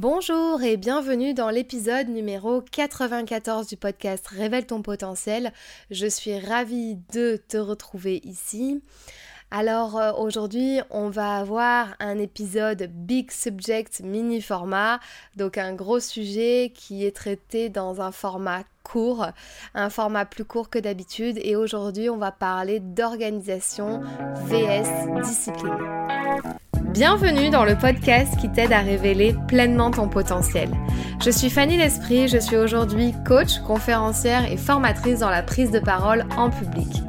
Bonjour et bienvenue dans l'épisode numéro 94 du podcast Révèle ton potentiel. Je suis ravie de te retrouver ici. Alors euh, aujourd'hui, on va avoir un épisode Big Subject mini format, donc un gros sujet qui est traité dans un format court, un format plus court que d'habitude et aujourd'hui, on va parler d'organisation VS discipline. Bienvenue dans le podcast qui t'aide à révéler pleinement ton potentiel. Je suis Fanny L'Esprit, je suis aujourd'hui coach, conférencière et formatrice dans la prise de parole en public.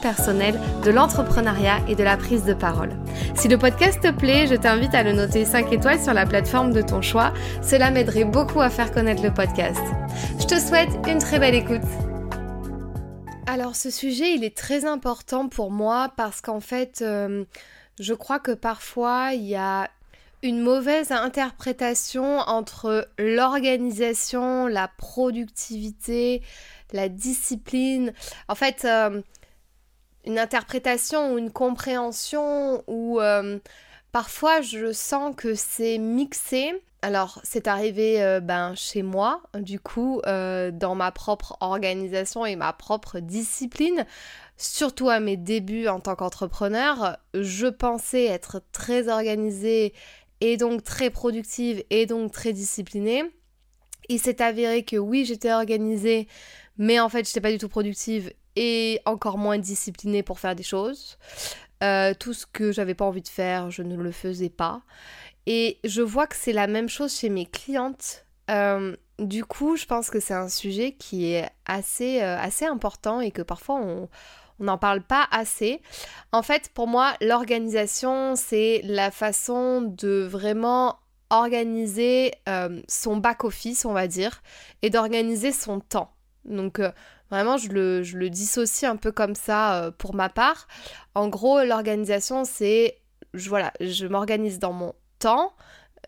personnel, de l'entrepreneuriat et de la prise de parole. Si le podcast te plaît, je t'invite à le noter 5 étoiles sur la plateforme de ton choix. Cela m'aiderait beaucoup à faire connaître le podcast. Je te souhaite une très belle écoute. Alors ce sujet, il est très important pour moi parce qu'en fait, euh, je crois que parfois, il y a une mauvaise interprétation entre l'organisation, la productivité, la discipline. En fait, euh, une interprétation ou une compréhension où euh, parfois je sens que c'est mixé alors, c'est arrivé euh, ben, chez moi, du coup, euh, dans ma propre organisation et ma propre discipline. Surtout à mes débuts en tant qu'entrepreneur, je pensais être très organisée et donc très productive et donc très disciplinée. Il s'est avéré que oui, j'étais organisée, mais en fait, je n'étais pas du tout productive et encore moins disciplinée pour faire des choses. Euh, tout ce que j'avais pas envie de faire, je ne le faisais pas. Et je vois que c'est la même chose chez mes clientes. Euh, du coup, je pense que c'est un sujet qui est assez, euh, assez important et que parfois on n'en parle pas assez. En fait, pour moi, l'organisation, c'est la façon de vraiment organiser son back-office, on va dire, et d'organiser son temps. Donc, vraiment, je le, je le dissocie un peu comme ça pour ma part. En gros, l'organisation, c'est, je, voilà, je m'organise dans mon temps.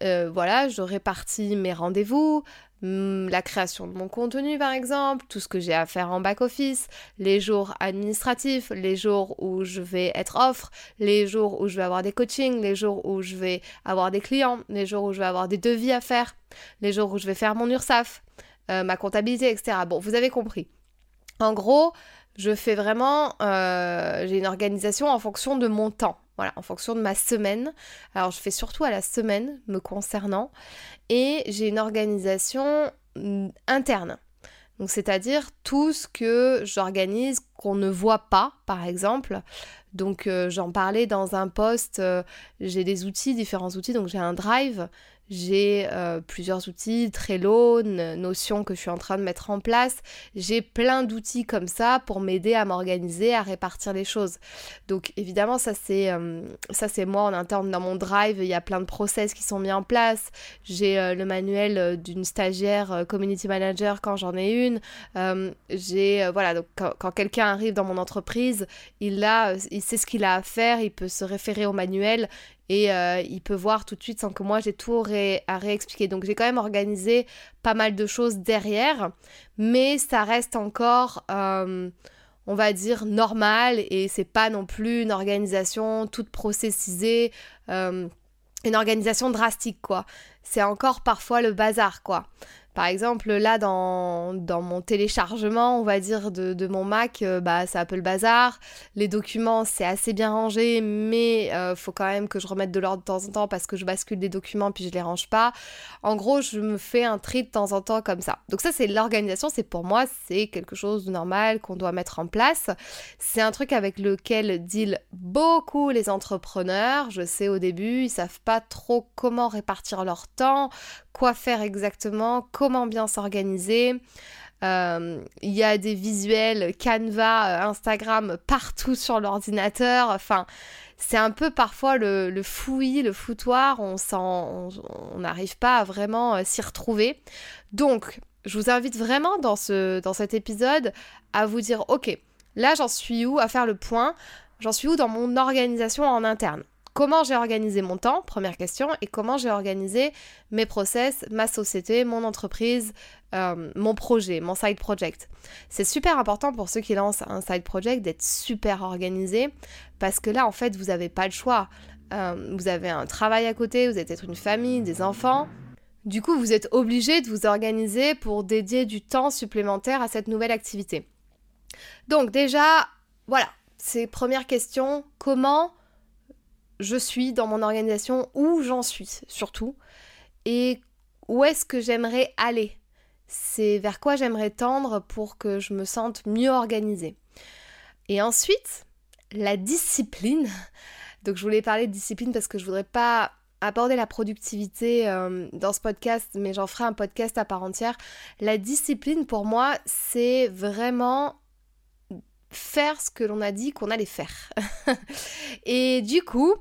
Euh, voilà, je répartis mes rendez-vous, mm, la création de mon contenu par exemple, tout ce que j'ai à faire en back-office, les jours administratifs, les jours où je vais être offre, les jours où je vais avoir des coachings, les jours où je vais avoir des clients, les jours où je vais avoir des devis à faire, les jours où je vais faire mon URSAF, euh, ma comptabilité, etc. Bon, vous avez compris. En gros, je fais vraiment, euh, j'ai une organisation en fonction de mon temps. Voilà, en fonction de ma semaine. Alors, je fais surtout à la semaine me concernant. Et j'ai une organisation mm, interne. C'est-à-dire tout ce que j'organise qu'on ne voit pas, par exemple. Donc, euh, j'en parlais dans un post. Euh, j'ai des outils, différents outils. Donc, j'ai un drive j'ai euh, plusieurs outils, Trello, Notion que je suis en train de mettre en place. J'ai plein d'outils comme ça pour m'aider à m'organiser, à répartir les choses. Donc évidemment, ça c'est euh, ça c'est moi en interne dans mon drive. Il y a plein de process qui sont mis en place. J'ai euh, le manuel d'une stagiaire community manager quand j'en ai une. j'ai voilà donc quand, quelqu'un arrive dans mon entreprise, il a, il sait ce qu'il a à faire, il peut se référer au manuel et il peut voir tout de suite sans que moi j'ai tout à réexpliquer. Donc j'ai quand même organisé pas mal de choses derrière, mais ça reste encore, euh, on va dire, normal et c'est pas non plus une organisation toute processisée, euh, une organisation drastique quoi. C'est encore parfois le bazar quoi. Par exemple, là, dans, mon téléchargement, on va dire, de, de mon Mac, euh, bah, c'est un peu le bazar. Les documents, c'est assez bien rangé, mais euh, faut quand même que je remette de l'ordre de temps en temps parce que je bascule des documents puis je les range pas. En gros, je me fais un tri de temps en temps comme ça. Donc ça, c'est l'organisation. C'est pour moi, c'est quelque chose de normal qu'on doit mettre en place. C'est un truc avec lequel deal beaucoup les entrepreneurs. Je sais au début, ils savent pas trop comment répartir leur temps, quoi faire exactement, comment bien s'organiser. il y a des visuels Canva, Instagram partout sur l'ordinateur. Enfin, c'est un peu parfois le, fouillis, le foutoir, on n'arrive pas à vraiment euh, s'y retrouver. Donc, je vous invite vraiment dans, ce, dans cet épisode à vous dire, ok, là j'en suis où à faire le point, j'en suis où dans mon organisation en interne? Comment j'ai organisé mon temps, première question, et comment j'ai organisé mes process, ma société, mon entreprise, euh, mon projet, mon side project. C'est super important pour ceux qui lancent un side project d'être super organisé parce que là, en fait, vous n'avez pas le choix. Euh, vous avez un travail à côté, vous êtes une famille, des enfants. Du coup, vous êtes obligé de vous organiser pour dédier du temps supplémentaire à cette nouvelle activité. Donc déjà, voilà, c'est première question, comment je suis dans mon organisation, où j'en suis surtout, et où est-ce que j'aimerais aller? C'est vers quoi j'aimerais tendre pour que je me sente mieux organisée. Et ensuite, la discipline. Donc je voulais parler de discipline parce que je voudrais pas aborder la productivité euh, dans ce podcast, mais j'en ferai un podcast à part entière. La discipline, pour moi, c'est vraiment faire ce que l'on a dit qu'on allait faire. et du coup,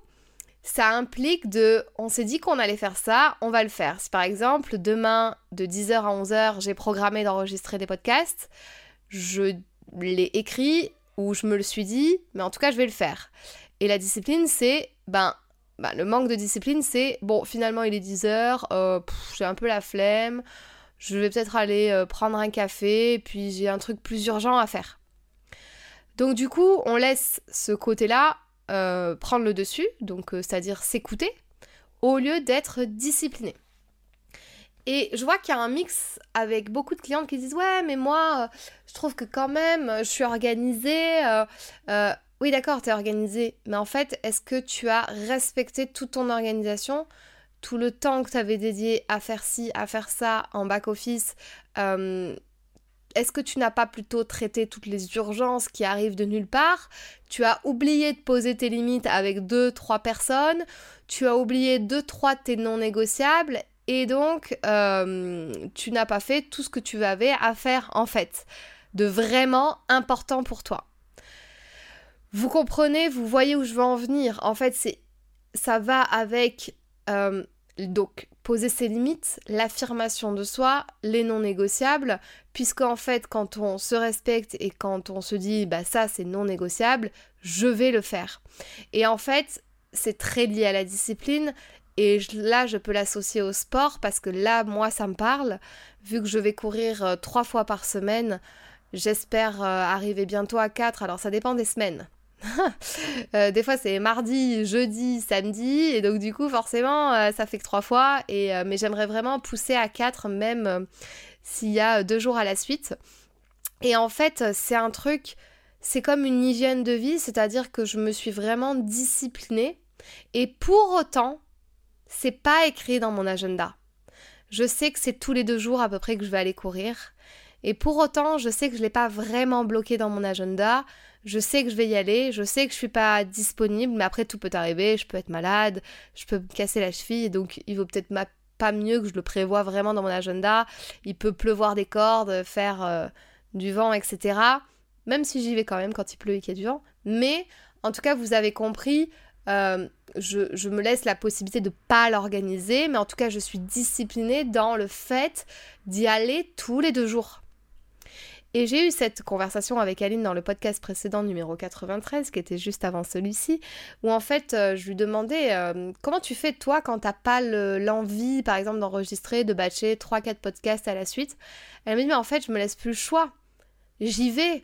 ça implique de, on s'est dit qu'on allait faire ça, on va le faire. Si par exemple, demain, de 10h à 11h, j'ai programmé d'enregistrer des podcasts, je l'ai écrit ou je me le suis dit, mais en tout cas, je vais le faire. Et la discipline, c'est, ben, ben le manque de discipline, c'est, bon, finalement, il est 10h, euh, j'ai un peu la flemme, je vais peut-être aller euh, prendre un café, puis j'ai un truc plus urgent à faire. Donc du coup, on laisse ce côté-là euh, prendre le dessus, donc euh, c'est-à-dire s'écouter, au lieu d'être discipliné. Et je vois qu'il y a un mix avec beaucoup de clientes qui disent ouais mais moi euh, je trouve que quand même je suis organisée. oui d'accord t'es organisée, mais en fait est-ce que tu as respecté toute ton organisation tout le temps que tu avais dédié à faire ci, à faire ça en back-office, est-ce que tu n'as pas plutôt traité toutes les urgences qui arrivent de nulle part? Tu as oublié de poser tes limites avec deux, trois personnes. Tu as oublié deux, trois de tes non négociables. Et donc, euh, tu n'as pas fait tout ce que tu avais à faire en fait, de vraiment important pour toi. Vous comprenez, vous voyez où je veux en venir. En fait, c'est ça va avec euh, donc poser ses limites, l'affirmation de soi, les non négociables, puisqu'en fait quand on se respecte et quand on se dit bah ça c'est non négociable, je vais le faire. Et en fait c'est très lié à la discipline et là je peux l'associer au sport parce que là moi ça me parle, vu que je vais courir euh, trois fois par semaine, j'espère euh, arriver bientôt à quatre, alors ça dépend des semaines. Euh, des fois c'est mardi, jeudi, samedi, et donc du coup forcément euh, ça fait que trois fois, et, euh, mais j'aimerais vraiment pousser à quatre même s'il y a deux jours à la suite. Et en fait c'est un truc, c'est comme une hygiène de vie, c'est-à-dire que je me suis vraiment disciplinée, et pour autant c'est pas écrit dans mon agenda. Je sais que c'est tous les deux jours à peu près que je vais aller courir. Et pour autant, je sais que je l'ai pas vraiment bloqué dans mon agenda je sais que je vais y aller, je sais que je suis pas disponible, mais après tout peut arriver, je peux être malade, je peux me casser la cheville, donc il vaut peut-être pas mieux que je le prévoie vraiment dans mon agenda. Il peut pleuvoir des cordes, faire euh, du vent, etc. Même si j'y vais quand même quand il pleut et qu'il y a du vent. Mais en tout cas, vous avez compris, euh, je, je, me laisse la possibilité de pas l'organiser, mais en tout cas, je suis disciplinée dans le fait d'y aller tous les deux jours. Et j'ai eu cette conversation avec Aline dans le podcast précédent numéro 93, qui était juste avant celui-ci, où en fait euh, je lui demandais euh, comment tu fais toi quand t'as pas l'envie par exemple d'enregistrer, de batcher 3-4 podcasts à la suite? Elle m'a dit mais en fait je me laisse plus le choix. J'y vais.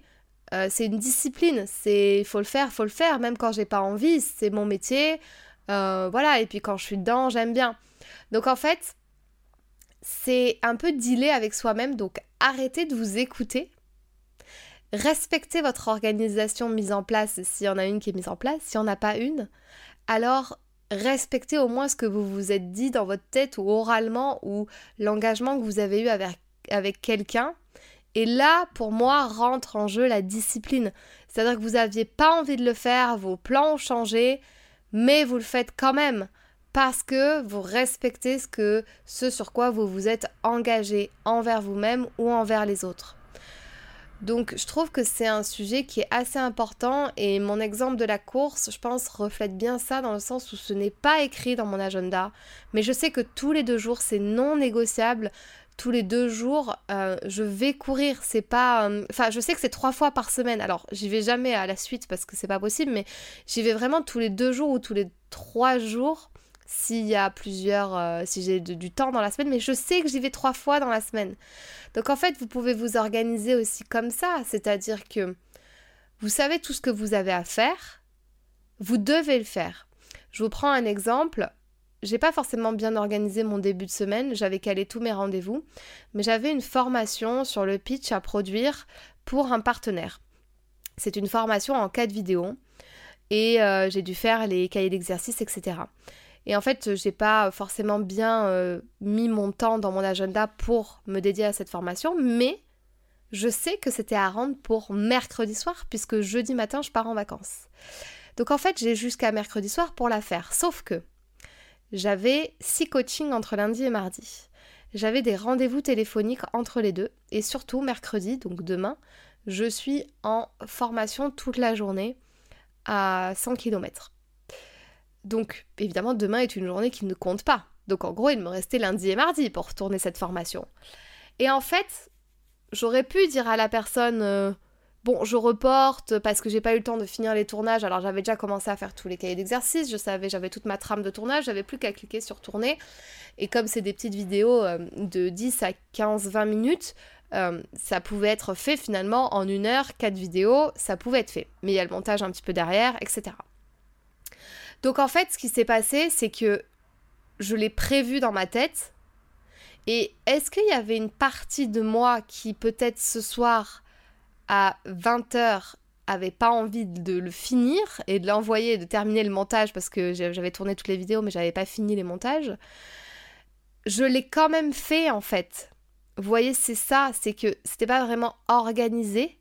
Euh, c'est une discipline, c'est faut le faire, faut le faire, même quand j'ai pas envie, c'est mon métier. voilà, et puis quand je suis dedans, j'aime bien. Donc en fait, c'est un peu dealer avec soi-même, donc arrêtez de vous écouter respectez votre organisation mise en place s'il y en a une qui est mise en place. S'il n'y en a pas une, alors respectez au moins ce que vous vous êtes dit dans votre tête ou oralement ou l'engagement que vous avez eu avec, avec quelqu'un. Et là, pour moi, rentre en jeu la discipline. C'est-à-dire que vous n'aviez pas envie de le faire, vos plans ont changé, mais vous le faites quand même parce que vous respectez ce, que, ce sur quoi vous vous êtes engagé envers vous-même ou envers les autres. Donc je trouve que c'est un sujet qui est assez important et mon exemple de la course, je pense, reflète bien ça dans le sens où ce n'est pas écrit dans mon agenda, mais je sais que tous les deux jours c'est non négociable. Tous les deux jours, euh, je vais courir. C'est pas, euh, enfin, je sais que c'est trois fois par semaine. Alors, j'y vais jamais à la suite parce que c'est pas possible, mais j'y vais vraiment tous les deux jours ou tous les trois jours s'il y a plusieurs, euh, si j'ai du temps dans la semaine, mais je sais que j'y vais trois fois dans la semaine. Donc en fait, vous pouvez vous organiser aussi comme ça, c'est-à-dire que vous savez tout ce que vous avez à faire, vous devez le faire. Je vous prends un exemple. J'ai pas forcément bien organisé mon début de semaine, j'avais calé tous mes rendez-vous, mais j'avais une formation sur le pitch à produire pour un partenaire. C'est une formation en quatre vidéos et euh, j'ai dû faire les cahiers d'exercice, etc. Et en fait, j'ai pas forcément bien euh, mis mon temps dans mon agenda pour me dédier à cette formation, mais je sais que c'était à rendre pour mercredi soir, puisque jeudi matin, je pars en vacances. Donc en fait, j'ai jusqu'à mercredi soir pour la faire. Sauf que j'avais six coachings entre lundi et mardi. J'avais des rendez-vous téléphoniques entre les deux. Et surtout, mercredi, donc demain, je suis en formation toute la journée à 100 km. Donc évidemment, demain est une journée qui ne compte pas. Donc en gros, il me restait lundi et mardi pour tourner cette formation. Et en fait, j'aurais pu dire à la personne euh, bon, je reporte parce que j'ai pas eu le temps de finir les tournages. Alors j'avais déjà commencé à faire tous les cahiers d'exercice, je savais, j'avais toute ma trame de tournage, j'avais plus qu'à cliquer sur tourner. Et comme c'est des petites vidéos euh, de 10 à 15 20 minutes, euh, ça pouvait être fait finalement en une heure, quatre vidéos, ça pouvait être fait. Mais il y a le montage un petit peu derrière, etc. Donc en fait, ce qui s'est passé, c'est que je l'ai prévu dans ma tête. Et est-ce qu'il y avait une partie de moi qui peut-être ce soir à 20h avait pas envie de le finir et de l'envoyer et de terminer le montage parce que j'avais tourné toutes les vidéos mais j'avais pas fini les montages? Je l'ai quand même fait en fait. Vous voyez, c'est ça, c'est que c'était pas vraiment organisé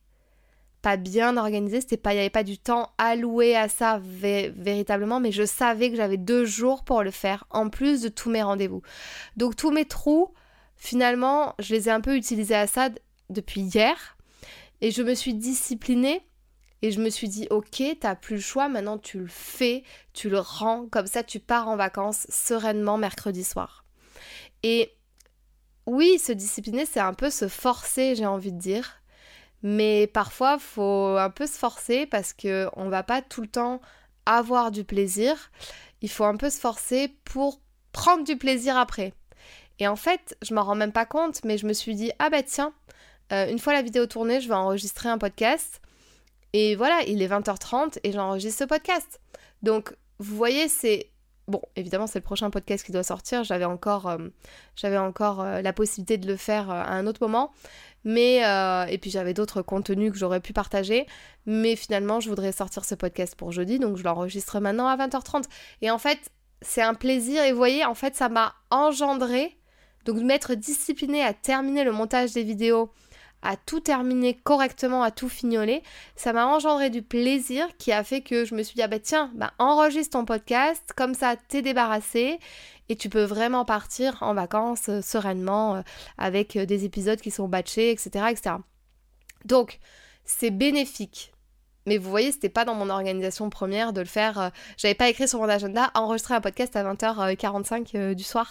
pas bien organisé, c'était pas, il n'y avait pas du temps alloué à ça véritablement, mais je savais que j'avais deux jours pour le faire, en plus de tous mes rendez-vous. Donc tous mes trous, finalement, je les ai un peu utilisés à ça depuis hier, et je me suis disciplinée, et je me suis dit, ok, t'as plus le choix, maintenant tu le fais, tu le rends, comme ça tu pars en vacances sereinement mercredi soir. Et oui, se discipliner, c'est un peu se forcer, j'ai envie de dire. Mais parfois, faut un peu se forcer parce que on va pas tout le temps avoir du plaisir. Il faut un peu se forcer pour prendre du plaisir après. Et en fait, je m'en rends même pas compte, mais je me suis dit ah bah tiens, euh, une fois la vidéo tournée, je vais enregistrer un podcast. Et voilà, il est 20h30 et j'enregistre ce podcast. Donc, vous voyez, c'est Bon, évidemment, c'est le prochain podcast qui doit sortir. J'avais encore, euh, euh, la possibilité de le faire à un autre moment. Mais, euh, et puis j'avais d'autres contenus que j'aurais pu partager. Mais finalement, je voudrais sortir ce podcast pour jeudi, donc je l'enregistre maintenant à 20h30. Et en fait, c'est un plaisir. Et vous voyez, en fait, ça m'a engendré, donc de m'être disciplinée à terminer le montage des vidéos, à tout terminer correctement, à tout fignoler, ça m'a engendré du plaisir qui a fait que je me suis dit, ah bah tiens, bah enregistre ton podcast, comme ça t'es débarrassé et tu peux vraiment partir en vacances euh, sereinement euh, avec euh, des épisodes qui sont batchés, etc. etc. Donc, c'est bénéfique. Mais vous voyez, c'était pas dans mon organisation première de le faire. J'avais pas écrit sur mon agenda enregistrer un podcast à 20h45 du soir.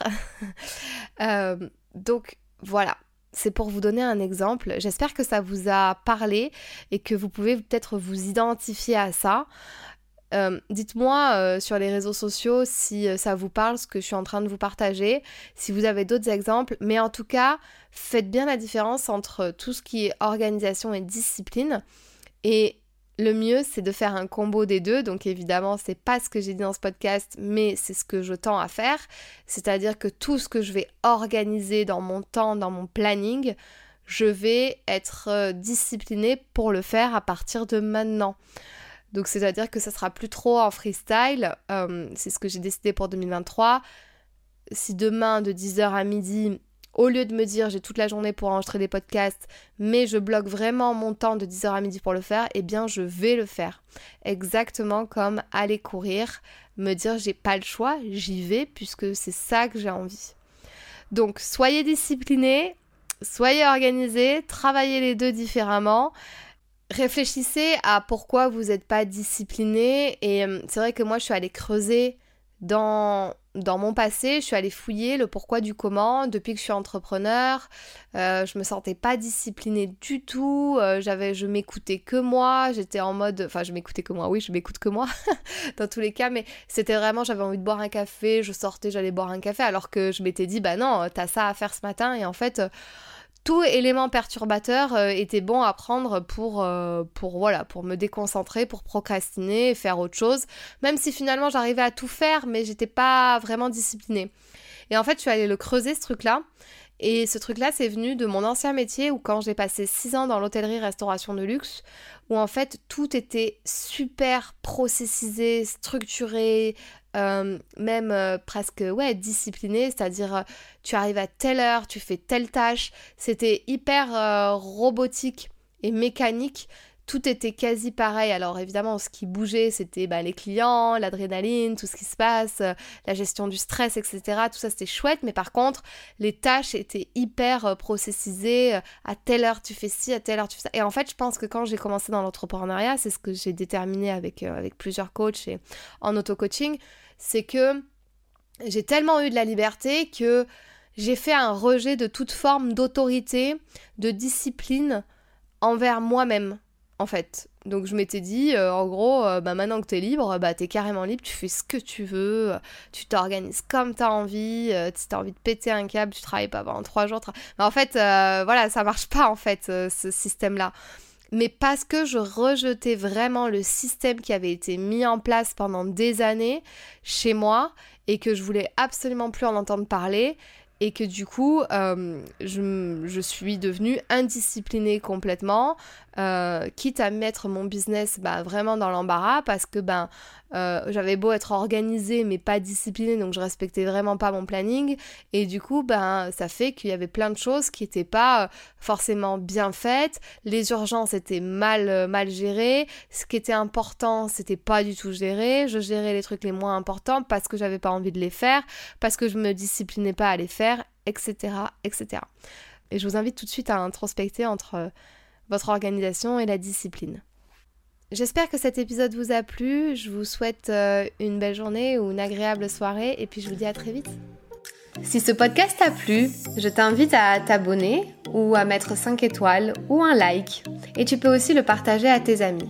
donc voilà, c'est pour vous donner un exemple. J'espère que ça vous a parlé et que vous pouvez peut-être vous identifier à ça. Euh, dites-moi euh, sur les réseaux sociaux si euh, ça vous parle, ce que je suis en train de vous partager, si vous avez d'autres exemples, mais en tout cas, faites bien la différence entre tout ce qui est organisation et discipline. Et le mieux, c'est de faire un combo des deux. Donc évidemment, c'est pas ce que j'ai dit dans ce podcast, mais c'est ce que je tends à faire. C'est-à-dire que tout ce que je vais organiser dans mon temps, dans mon planning, je vais être disciplinée pour le faire à partir de maintenant. Donc c'est-à-dire que ça sera plus trop en freestyle. Euh, c'est ce que j'ai décidé pour 2023. Si demain de 10h à midi, au lieu de me dire j'ai toute la journée pour enregistrer des podcasts, mais je bloque vraiment mon temps de 10h à midi pour le faire, eh bien je vais le faire. Exactement comme aller courir, me dire j'ai pas le choix, j'y vais puisque c'est ça que j'ai envie. Donc soyez disciplinés, soyez organisés, travaillez les deux différemment. Réfléchissez à pourquoi vous n'êtes pas discipliné. Et euh, c'est vrai que moi, je suis allée creuser dans, mon passé, je suis allée fouiller le pourquoi du comment. Depuis que je suis entrepreneur, euh, je me sentais pas disciplinée du tout. Euh, j'avais, je m'écoutais que moi. J'étais en mode, enfin, je m'écoutais que moi. Oui, je m'écoute que moi dans tous les cas. Mais c'était vraiment, j'avais envie de boire un café. Je sortais, j'allais boire un café, alors que je m'étais dit, bah non, t'as ça à faire ce matin. Et en fait tout élément perturbateur euh, était bon à prendre pour, euh, pour, pour me déconcentrer, pour procrastiner, faire autre chose, même si finalement j'arrivais à tout faire, mais j'étais pas vraiment disciplinée. Et en fait, je suis allée le creuser ce truc-là. Et ce truc-là, c'est venu de mon ancien métier où quand j'ai passé 6 ans dans l'hôtellerie-restauration de luxe, où en fait tout était super processisé, structuré, euh, même euh, presque ouais discipliné, c'est-à-dire euh, tu arrives à telle heure, tu fais telle tâche, c'était hyper robotique et mécanique. Tout était quasi pareil. Alors évidemment, ce qui bougeait, c'était bah, les clients, l'adrénaline, tout ce qui se passe, la gestion du stress, etc. Tout ça, c'était chouette. Mais par contre, les tâches étaient hyper processisées. À telle heure, tu fais ci, à telle heure, tu fais ça. Et en fait, je pense que quand j'ai commencé dans l'entrepreneuriat, c'est ce que j'ai déterminé avec, avec plusieurs coachs et en auto-coaching, c'est que j'ai tellement eu de la liberté que j'ai fait un rejet de toute forme d'autorité, de discipline envers moi-même, en fait. Donc je m'étais dit, euh, en gros, euh, bah, maintenant que t'es libre, bah t'es carrément libre, tu fais ce que tu veux, tu t'organises comme t'as envie, euh, si t'as envie de péter un câble, tu travailles pas pendant trois jours. Mais en fait, voilà, ça marche pas en fait, ce système-là mais parce que je rejetais vraiment le système qui avait été mis en place pendant des années chez moi et que je voulais absolument plus en entendre parler et que du coup euh, je, suis devenue indisciplinée complètement, euh, quitte à mettre mon business bah, vraiment dans l'embarras parce que ben euh, j'avais beau être organisée mais pas disciplinée donc je respectais vraiment pas mon planning. Et du coup ben ça fait qu'il y avait plein de choses qui n'étaient pas forcément bien faites, les urgences étaient mal mal gérées, ce qui était important c'était pas du tout géré, je gérais les trucs les moins importants parce que j'avais pas envie de les faire, parce que je me disciplinais pas à les faire, etc. etc. Et je vous invite tout de suite à introspecter entre votre organisation et la discipline. J'espère que cet épisode vous a plu. Je vous souhaite euh, une belle journée ou une agréable soirée et puis je vous dis à très vite. Si ce podcast t'a plu, je t'invite à t'abonner ou à mettre 5 étoiles ou un like. Et tu peux aussi le partager à tes amis.